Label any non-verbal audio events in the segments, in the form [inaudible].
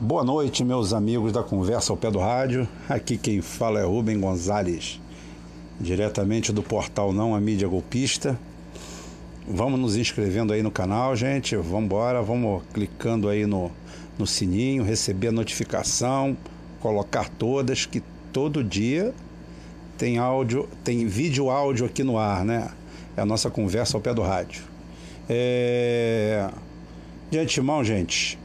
Boa noite, meus amigos da Conversa ao Pé do Rádio. Aqui quem fala é Rubem Gonzalez, diretamente do portal Não a Mídia Golpista. Vamos nos inscrevendo aí no canal, gente. Vamos embora, vamos clicando aí no, no sininho, receber a notificação, colocar todas, que todo dia tem áudio, tem vídeo áudio aqui no ar, né? É a nossa conversa ao pé do rádio. É... De antemão, gente,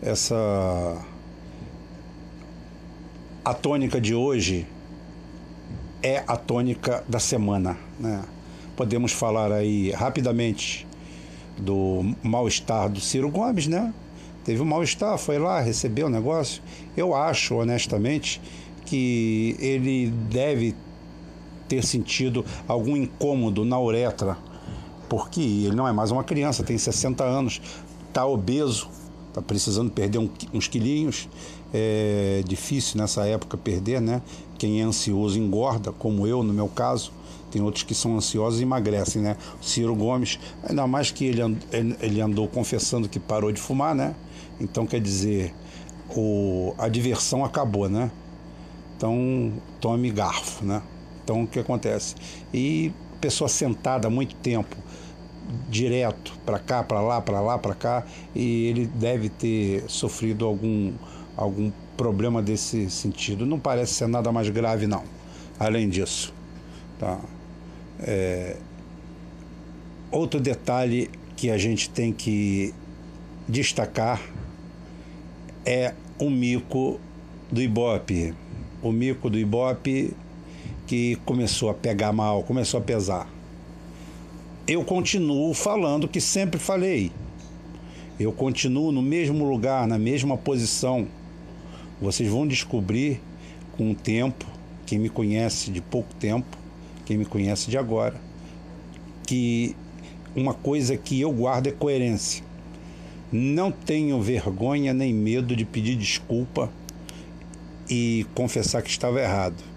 essa a tônica de hoje é a tônica da semana, né? Podemos falar aí rapidamente do mal-estar do Ciro Gomes, né? Teve um mal-estar, foi lá, recebeu o negócio. Eu acho, honestamente, que ele deve ter sentido algum incômodo na uretra, porque ele não é mais uma criança, tem 60 anos, está obeso, está precisando perder um, uns quilinhos. É difícil nessa época perder, né? Quem é ansioso engorda, como eu, no meu caso. Tem outros que são ansiosos e emagrecem, né? Ciro Gomes, ainda mais que ele, ele andou confessando que parou de fumar, né? Então, quer dizer, o, a diversão acabou, né? Então, tome garfo, né? Então, o que acontece? E pessoa sentada há muito tempo, direto, para cá, para lá, para lá, para cá, e ele deve ter sofrido algum, algum problema desse sentido. Não parece ser nada mais grave, não. Além disso, tá? É... Outro detalhe que a gente tem que destacar é o mico do Ibope. O mico do Ibope que começou a pegar mal, começou a pesar. Eu continuo falando que sempre falei. Eu continuo no mesmo lugar, na mesma posição. Vocês vão descobrir com o tempo, quem me conhece de pouco tempo, quem me conhece de agora, que uma coisa que eu guardo é coerência. Não tenho vergonha nem medo de pedir desculpa e confessar que estava errado.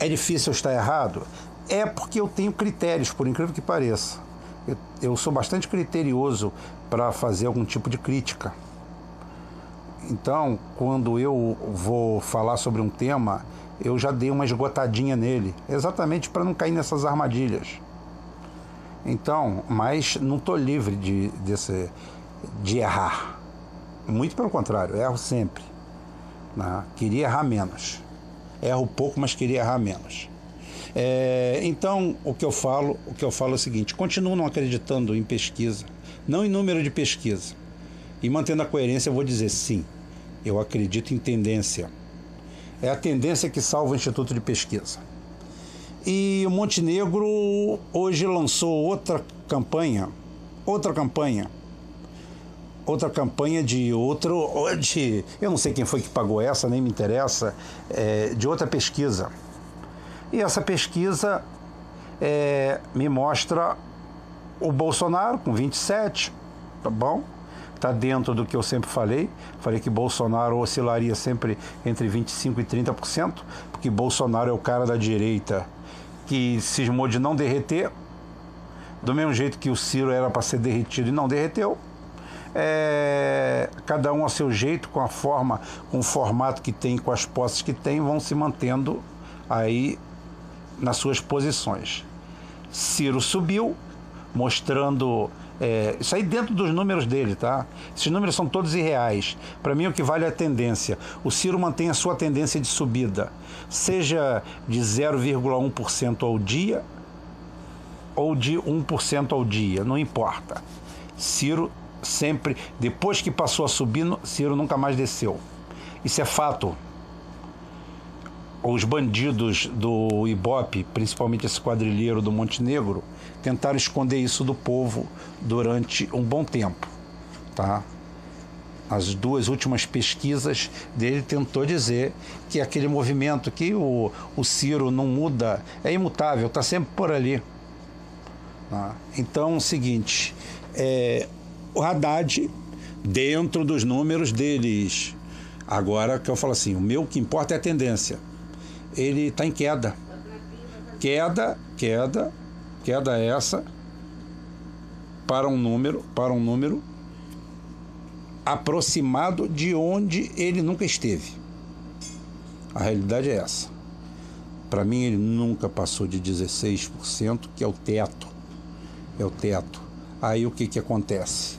É difícil eu estar errado? É porque eu tenho critérios, por incrível que pareça. Eu, eu sou bastante criterioso para fazer algum tipo de crítica. Então, quando eu vou falar sobre um tema, eu já dei uma esgotadinha nele, exatamente para não cair nessas armadilhas. Então, mas não estou livre de, desse, de errar. Muito pelo contrário, erro sempre. Né? Queria errar menos. Erro pouco, mas queria errar menos. É, então, o que eu falo, o que eu falo é o seguinte: continuo não acreditando em pesquisa, não em número de pesquisa. E mantendo a coerência, eu vou dizer sim. Eu acredito em tendência. É a tendência que salva o Instituto de Pesquisa. E o Montenegro hoje lançou outra campanha, outra campanha, outra campanha de outro, de, eu não sei quem foi que pagou essa, nem me interessa, é, de outra pesquisa. E essa pesquisa é, me mostra o Bolsonaro com 27, tá bom? Está dentro do que eu sempre falei. Falei que Bolsonaro oscilaria sempre entre 25% e 30%, porque Bolsonaro é o cara da direita que cismou de não derreter, do mesmo jeito que o Ciro era para ser derretido e não derreteu. É, cada um a seu jeito, com a forma, com o formato que tem, com as posses que tem, vão se mantendo aí nas suas posições. Ciro subiu, mostrando é, isso aí dentro dos números dele, tá? Esses números são todos irreais. Para mim, o que vale é a tendência. O Ciro mantém a sua tendência de subida, seja de 0,1% ao dia ou de 1% ao dia, não importa. Ciro sempre, depois que passou a subir, Ciro nunca mais desceu. Isso é fato os bandidos do Ibope, principalmente esse quadrilheiro do Montenegro, tentaram esconder isso do povo durante um bom tempo, tá? As duas últimas pesquisas dele tentou dizer que aquele movimento que o, o Ciro não muda, é imutável, está sempre por ali. Tá? Então, é o seguinte, é, o Haddad, dentro dos números deles, agora que eu falo assim, o meu que importa é a tendência ele está em queda. Queda, queda, queda essa para um número, para um número aproximado de onde ele nunca esteve. A realidade é essa. Para mim, ele nunca passou de 16%, que é o teto. É o teto. Aí o que, que acontece?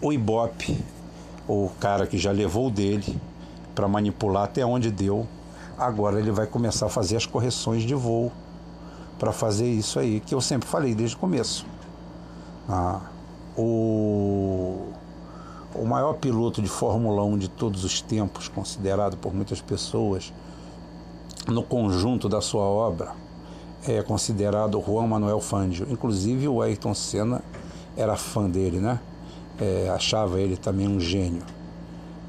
O Ibope, o cara que já levou dele para manipular até onde deu, agora ele vai começar a fazer as correções de voo para fazer isso aí, que eu sempre falei desde o começo. Ah, o, o maior piloto de Fórmula 1 de todos os tempos, considerado por muitas pessoas, no conjunto da sua obra, é considerado Juan Manuel Fangio. Inclusive o Ayrton Senna era fã dele, né? É, achava ele também um gênio.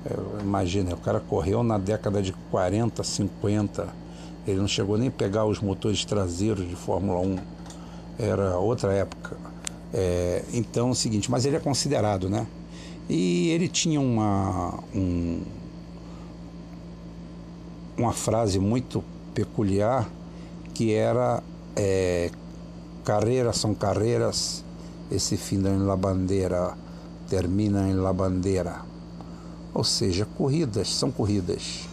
É, imagina, o cara correu na década de 40, 50. Ele não chegou nem a pegar os motores traseiros de Fórmula 1. Era outra época. É, então é o seguinte, mas ele é considerado, né? E ele tinha uma, um, uma frase muito peculiar que era é, carreiras são carreiras, esse fim la bandeira, termina em la bandeira. Ou seja, corridas são corridas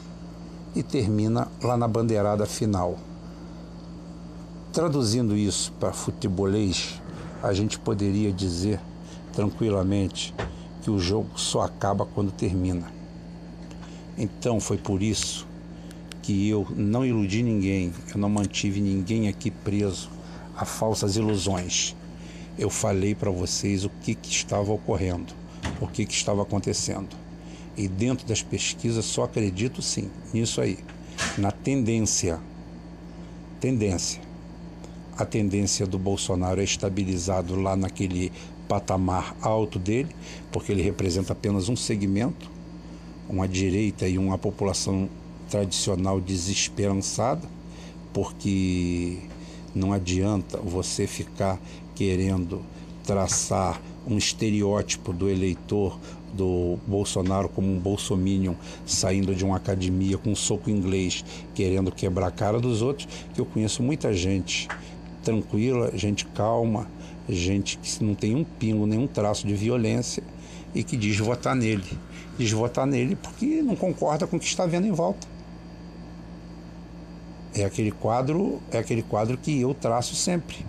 e termina lá na bandeirada final. Traduzindo isso para futebolês, a gente poderia dizer tranquilamente que o jogo só acaba quando termina. Então foi por isso que eu não iludi ninguém, eu não mantive ninguém aqui preso a falsas ilusões. Eu falei para vocês o que, que estava ocorrendo, o que, que estava acontecendo. E dentro das pesquisas só acredito sim nisso aí, na tendência. Tendência. A tendência do Bolsonaro é estabilizado lá naquele patamar alto dele, porque ele representa apenas um segmento, uma direita e uma população tradicional desesperançada, porque não adianta você ficar querendo traçar um estereótipo do eleitor do Bolsonaro como um bolsominion saindo de uma academia com um soco inglês querendo quebrar a cara dos outros, que eu conheço muita gente tranquila, gente calma, gente que não tem um pingo, nenhum traço de violência e que diz votar nele. Diz votar nele porque não concorda com o que está vendo em volta. É aquele quadro, é aquele quadro que eu traço sempre.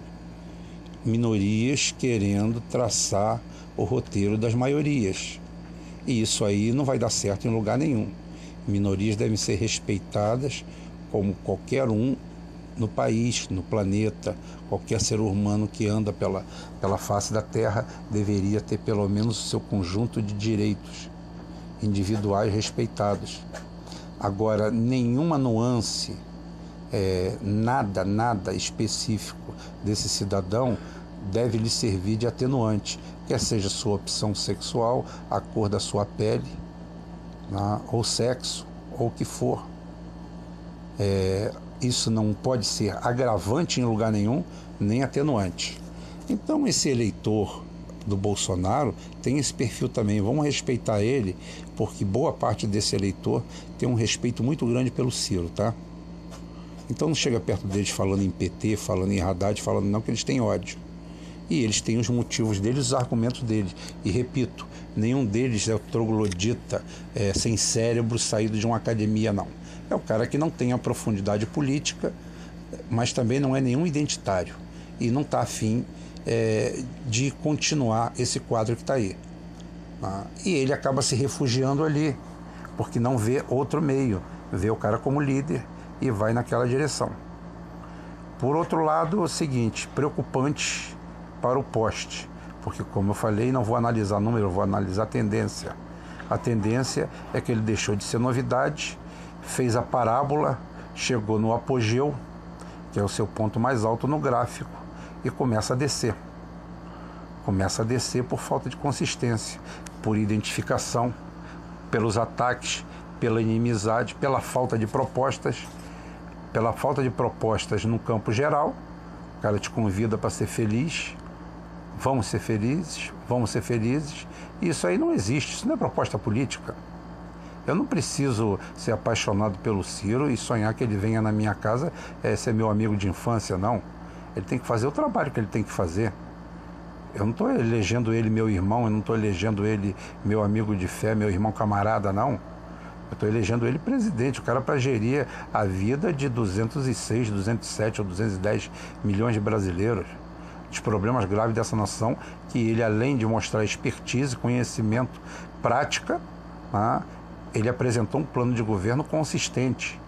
Minorias querendo traçar o roteiro das maiorias. E isso aí não vai dar certo em lugar nenhum. Minorias devem ser respeitadas como qualquer um no país, no planeta. Qualquer ser humano que anda pela, pela face da Terra deveria ter pelo menos o seu conjunto de direitos individuais respeitados. Agora, nenhuma nuance é, nada, nada específico desse cidadão deve lhe servir de atenuante, quer seja sua opção sexual, a cor da sua pele, né, ou sexo, ou o que for. É, isso não pode ser agravante em lugar nenhum, nem atenuante. Então, esse eleitor do Bolsonaro tem esse perfil também. Vamos respeitar ele, porque boa parte desse eleitor tem um respeito muito grande pelo Ciro, tá? Então não chega perto deles falando em PT, falando em Haddad, falando não que eles têm ódio. E eles têm os motivos deles, os argumentos deles. E repito, nenhum deles é o troglodita é, sem cérebro saído de uma academia, não. É o cara que não tem a profundidade política, mas também não é nenhum identitário. E não está afim é, de continuar esse quadro que está aí. Ah, e ele acaba se refugiando ali, porque não vê outro meio. Vê o cara como líder e vai naquela direção. Por outro lado, é o seguinte, preocupante para o poste, porque como eu falei, não vou analisar número, vou analisar tendência. A tendência é que ele deixou de ser novidade, fez a parábola, chegou no apogeu, que é o seu ponto mais alto no gráfico, e começa a descer. Começa a descer por falta de consistência, por identificação, pelos ataques, pela inimizade, pela falta de propostas pela falta de propostas no campo geral. O cara te convida para ser feliz. Vamos ser felizes, vamos ser felizes. Isso aí não existe, isso não é proposta política. Eu não preciso ser apaixonado pelo Ciro e sonhar que ele venha na minha casa é, ser meu amigo de infância, não. Ele tem que fazer o trabalho que ele tem que fazer. Eu não estou elegendo ele meu irmão, eu não estou elegendo ele meu amigo de fé, meu irmão camarada, não. Eu estou elegendo ele presidente, o cara para gerir a vida de 206, 207 ou 210 milhões de brasileiros. Os problemas graves dessa nação, que ele, além de mostrar expertise, conhecimento, prática, né, ele apresentou um plano de governo consistente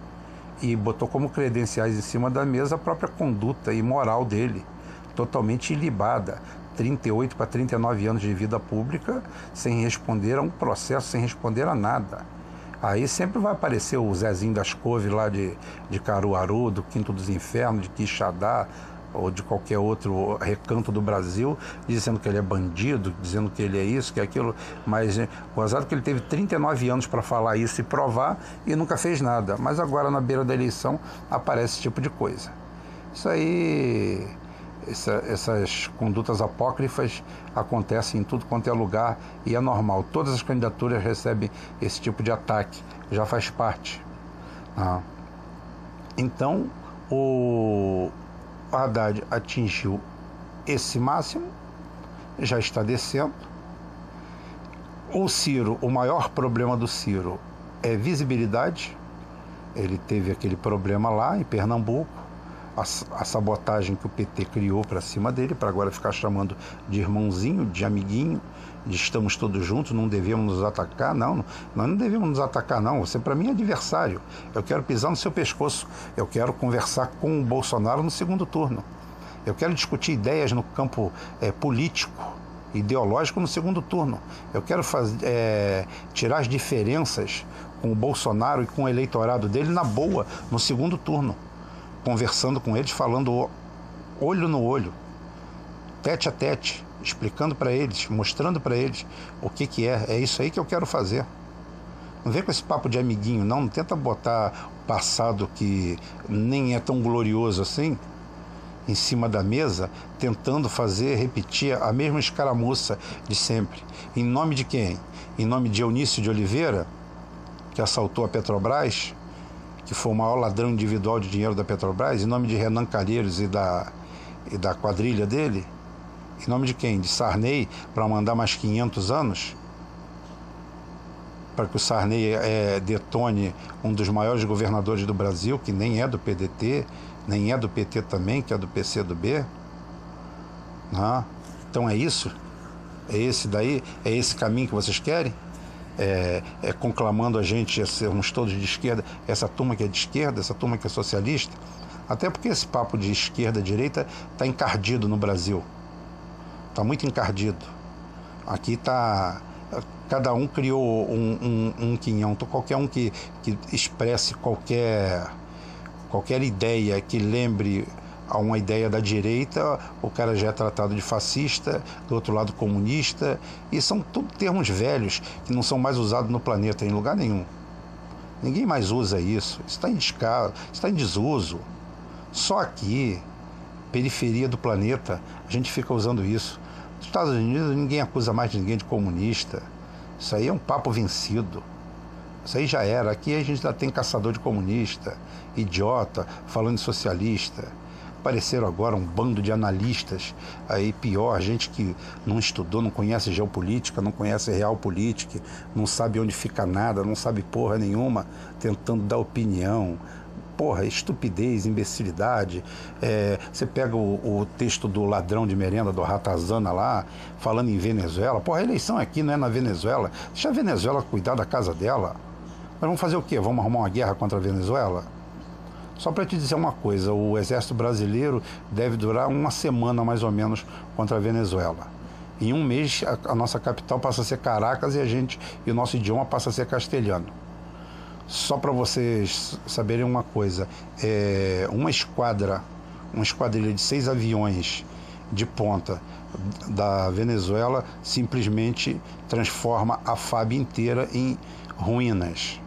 e botou como credenciais em cima da mesa a própria conduta e moral dele, totalmente ilibada. 38 para 39 anos de vida pública sem responder a um processo, sem responder a nada. Aí sempre vai aparecer o Zezinho das Couves lá de, de Caruaru, do Quinto dos Infernos, de Quixadá, ou de qualquer outro recanto do Brasil, dizendo que ele é bandido, dizendo que ele é isso, que é aquilo. Mas né, o azar é que ele teve 39 anos para falar isso e provar e nunca fez nada. Mas agora, na beira da eleição, aparece esse tipo de coisa. Isso aí essa, essas condutas apócrifas acontecem em tudo quanto é lugar e é normal. Todas as candidaturas recebem esse tipo de ataque, já faz parte. Ah. Então, o Haddad atingiu esse máximo, já está descendo. O Ciro, o maior problema do Ciro é visibilidade. Ele teve aquele problema lá em Pernambuco a, a sabotagem que o PT criou para cima dele, para agora ficar chamando de irmãozinho, de amiguinho, de estamos todos juntos, não devemos nos atacar. Não, nós não devemos nos atacar, não. Você, para mim, é adversário. Eu quero pisar no seu pescoço. Eu quero conversar com o Bolsonaro no segundo turno. Eu quero discutir ideias no campo é, político, ideológico no segundo turno. Eu quero fazer, é, tirar as diferenças com o Bolsonaro e com o eleitorado dele na boa no segundo turno conversando com eles, falando olho no olho, tete a tete, explicando para eles, mostrando para eles o que, que é. É isso aí que eu quero fazer. Não vem com esse papo de amiguinho, não. Não tenta botar o passado que nem é tão glorioso assim em cima da mesa, tentando fazer, repetir a mesma escaramuça de sempre. Em nome de quem? Em nome de Eunício de Oliveira, que assaltou a Petrobras, que foi o maior ladrão individual de dinheiro da Petrobras, em nome de Renan Calheiros e da, e da quadrilha dele? Em nome de quem? De Sarney, para mandar mais 500 anos? Para que o Sarney é, detone um dos maiores governadores do Brasil, que nem é do PDT, nem é do PT também, que é do PCdoB? Não. Então é isso? É esse daí? É esse caminho que vocês querem? É, é, conclamando a gente a sermos todos de esquerda, essa turma que é de esquerda, essa turma que é socialista. Até porque esse papo de esquerda direita está encardido no Brasil. Está muito encardido. Aqui está. Cada um criou um, um, um quinhão. Então, qualquer um que, que expresse qualquer, qualquer ideia que lembre a uma ideia da direita, o cara já é tratado de fascista, do outro lado comunista, e são tudo termos velhos que não são mais usados no planeta em lugar nenhum. Ninguém mais usa isso. Está em descaso, está em desuso. Só aqui, periferia do planeta, a gente fica usando isso. Nos Estados Unidos ninguém acusa mais ninguém de comunista. Isso aí é um papo vencido. Isso aí já era. Aqui a gente já tem caçador de comunista, idiota, falando de socialista apareceram agora um bando de analistas, aí pior, gente que não estudou, não conhece geopolítica, não conhece realpolitik, não sabe onde fica nada, não sabe porra nenhuma, tentando dar opinião. Porra, estupidez, imbecilidade. É, você pega o, o, texto do ladrão de merenda, do Ratazana lá, falando em Venezuela. Porra, a eleição aqui não é na Venezuela. Deixa a Venezuela cuidar da casa dela. Nós vamos fazer o quê? Vamos arrumar uma guerra contra a Venezuela? Só para te dizer uma coisa, o exército brasileiro deve durar uma semana mais ou menos contra a Venezuela. Em um mês a, a nossa capital passa a ser Caracas e a gente e o nosso idioma passa a ser castelhano. Só para vocês saberem uma coisa, é, uma esquadra, uma esquadrilha de seis aviões de ponta da Venezuela simplesmente transforma a FAB inteira em ruínas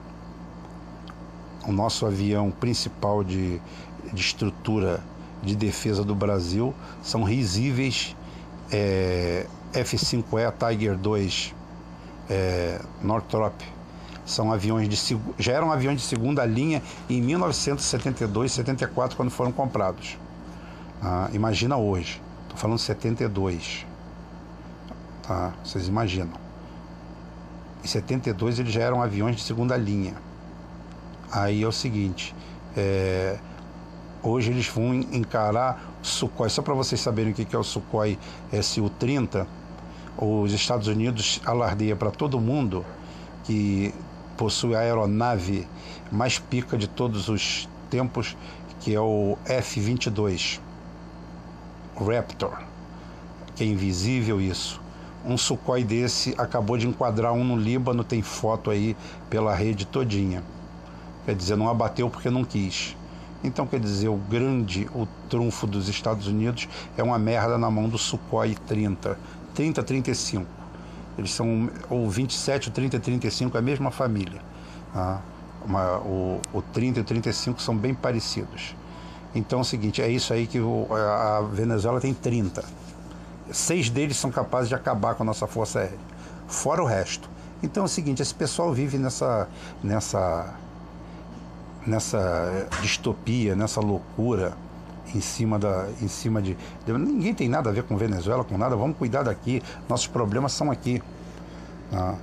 o nosso avião principal de, de estrutura de defesa do Brasil são risíveis é, F-5E Tiger II é, Northrop. São aviões de já eram aviões de segunda linha em 1972, 74 quando foram comprados. Ah, imagina hoje, estou falando 72. Tá? Vocês imaginam. Em 72 eles já eram aviões de segunda linha. Aí é o seguinte, é, hoje eles vão encarar o Sukhoi. Só para vocês saberem o que é o Sukhoi Su-30, os Estados Unidos alardeia para todo mundo que possui a aeronave mais pica de todos os tempos, que é o F-22 Raptor, que é invisível isso. Um Sukhoi desse acabou de enquadrar um no Líbano, tem foto aí pela rede todinha. Quer dizer, não abateu porque não quis. Então, quer dizer, o grande, o trunfo dos Estados Unidos é uma merda na mão do Sukhoi 30, 30, 35. Eles são, ou 27, o 30 e 35 é a mesma família. Tá? Uma, o, o 30 e o 35 são bem parecidos. Então é o seguinte, é isso aí que o, a Venezuela tem 30. Seis deles são capazes de acabar com a nossa força aérea, fora o resto. Então é o seguinte, esse pessoal vive nessa, nessa, nessa distopia, nessa loucura em cima da, em cima de, ninguém tem nada a ver com Venezuela, com nada. Vamos cuidar daqui. Nossos problemas são aqui. Tá?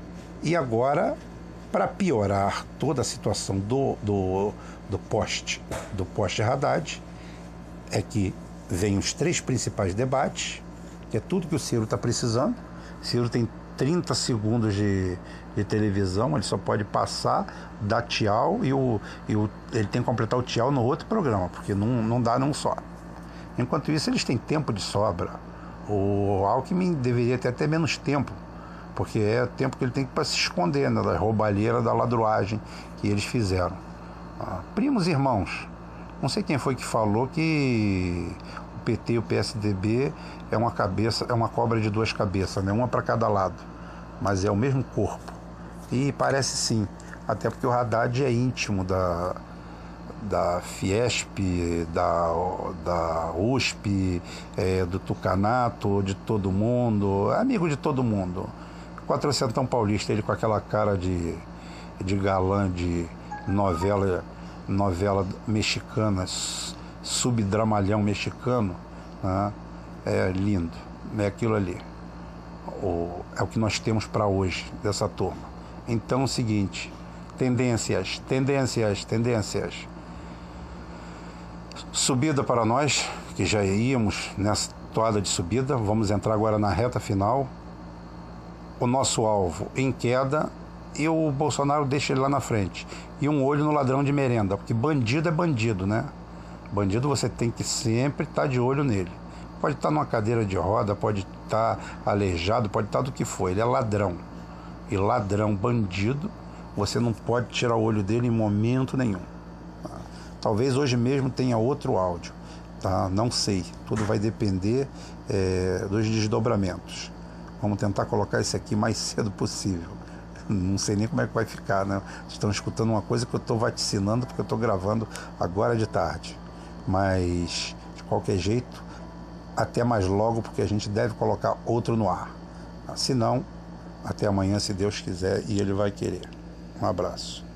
E agora, para piorar toda a situação do, do, do poste, do poste Haddad, é que vem os três principais debates que é tudo que o Ciro está precisando. Ciro tem 30 segundos de, de, televisão, ele só pode passar, dar tchau e, o, e o, ele tem que completar o tchau no outro programa, porque não, não dá não só. Enquanto isso, eles têm tempo de sobra. O Alckmin deveria ter até menos tempo, porque é tempo que ele tem para se esconder né, da roubalheira, da ladruagem que eles fizeram. Ah, primos irmãos, não sei quem foi que falou que PT e o PSDB é uma cabeça, é uma cobra de duas cabeças, né? uma para cada lado, mas é o mesmo corpo. E parece sim, até porque o Haddad é íntimo da, da Fiesp, da, da USP, é, do Tucanato, de todo mundo, amigo de todo mundo. Quatrocentão paulista, ele com aquela cara de, de galã de novela, novela mexicana, subdramalhão mexicano, né? é lindo, é aquilo ali. O, é o que nós temos para hoje dessa turma. Então, é o seguinte: tendências, tendências, tendências. Subida para nós, que já íamos nessa toada de subida, vamos entrar agora na reta final. O nosso alvo em queda e o Bolsonaro deixa ele lá na frente. E um olho no ladrão de merenda, porque bandido é bandido, né? Bandido você tem que sempre estar tá de olho nele. Pode estar tá numa cadeira de roda, pode estar tá aleijado, pode estar do que for. Ele é ladrão. E ladrão, bandido, você não pode tirar o olho dele em momento nenhum. Tá? Talvez hoje mesmo tenha outro áudio. Tá? Não sei. Tudo vai depender é, dos desdobramentos. Vamos tentar colocar esse aqui mais [laughs] cedo possível. Não sei nem como é que vai ficar, né? Vocês estão escutando uma coisa que eu estou vaticinando porque eu estou gravando agora de tarde. Mas, de qualquer jeito, até mais logo, porque a gente deve colocar outro no ar. Se não, até amanhã, se Deus quiser, e Ele vai querer. Um abraço.